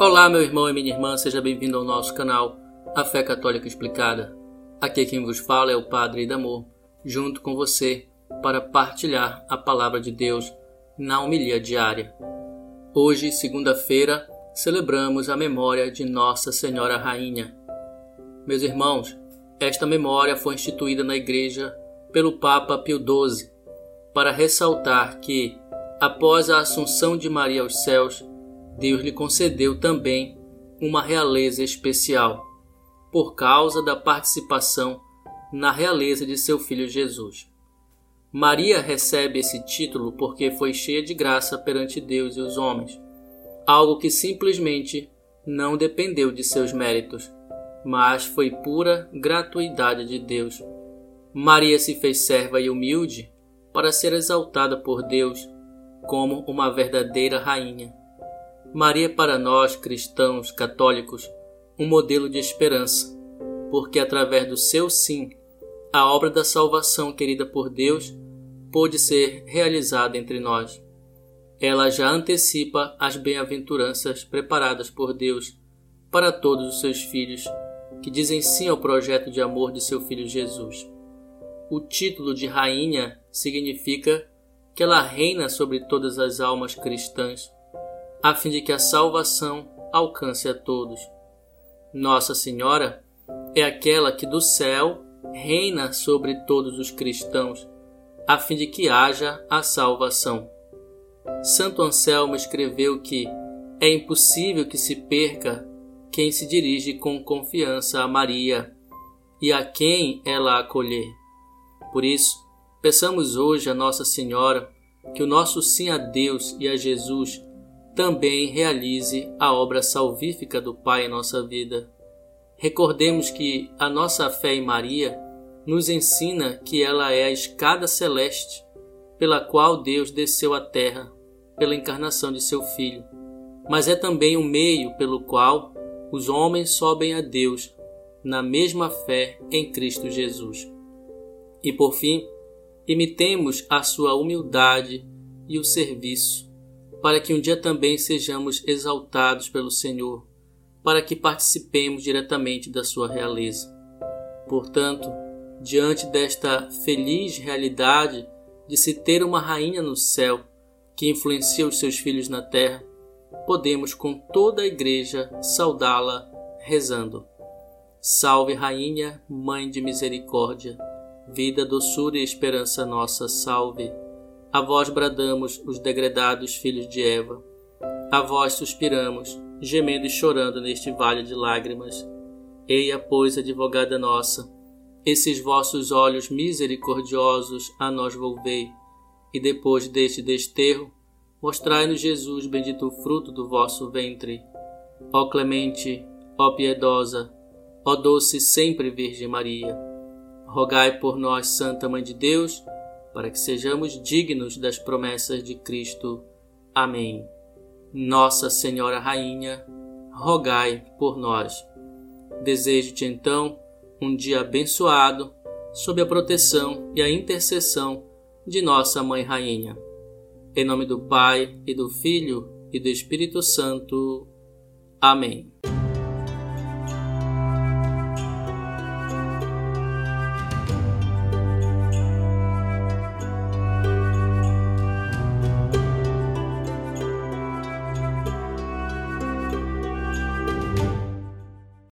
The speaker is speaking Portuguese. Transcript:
Olá, meu irmão e minha irmã, seja bem-vindo ao nosso canal A Fé Católica Explicada. Aqui quem vos fala é o Padre Idamor, junto com você para partilhar a palavra de Deus na homilia diária. Hoje, segunda-feira, celebramos a memória de Nossa Senhora Rainha. Meus irmãos, esta memória foi instituída na Igreja pelo Papa Pio XII para ressaltar que, após a assunção de Maria aos céus, Deus lhe concedeu também uma realeza especial, por causa da participação na realeza de seu filho Jesus. Maria recebe esse título porque foi cheia de graça perante Deus e os homens, algo que simplesmente não dependeu de seus méritos, mas foi pura gratuidade de Deus. Maria se fez serva e humilde para ser exaltada por Deus como uma verdadeira rainha. Maria é para nós, cristãos católicos, um modelo de esperança, porque através do seu sim, a obra da salvação querida por Deus pôde ser realizada entre nós. Ela já antecipa as bem-aventuranças preparadas por Deus para todos os seus filhos que dizem sim ao projeto de amor de seu filho Jesus. O título de rainha significa que ela reina sobre todas as almas cristãs a fim de que a salvação alcance a todos. Nossa Senhora é aquela que do céu reina sobre todos os cristãos, a fim de que haja a salvação. Santo Anselmo escreveu que é impossível que se perca quem se dirige com confiança a Maria e a quem ela acolher. Por isso, peçamos hoje a Nossa Senhora que o nosso sim a Deus e a Jesus também realize a obra salvífica do Pai em nossa vida. Recordemos que a nossa fé em Maria nos ensina que ela é a escada celeste pela qual Deus desceu à terra pela encarnação de seu Filho, mas é também o meio pelo qual os homens sobem a Deus na mesma fé em Cristo Jesus. E por fim, imitemos a sua humildade e o serviço para que um dia também sejamos exaltados pelo Senhor, para que participemos diretamente da sua realeza. Portanto, diante desta feliz realidade de se ter uma rainha no céu que influencia os seus filhos na terra, podemos com toda a igreja saudá-la rezando. Salve Rainha, Mãe de Misericórdia, vida, doçura e esperança nossa, salve. A vós bradamos, os degredados filhos de Eva. A vós suspiramos, gemendo e chorando neste vale de lágrimas. Eia, pois, advogada nossa, esses vossos olhos misericordiosos a nós volvei, e depois deste desterro, mostrai-nos Jesus, bendito fruto do vosso ventre. Ó clemente, ó piedosa, ó doce sempre Virgem Maria, rogai por nós, Santa Mãe de Deus, para que sejamos dignos das promessas de Cristo. Amém. Nossa Senhora Rainha, rogai por nós. Desejo-te então um dia abençoado, sob a proteção e a intercessão de nossa Mãe Rainha. Em nome do Pai, e do Filho, e do Espírito Santo. Amém.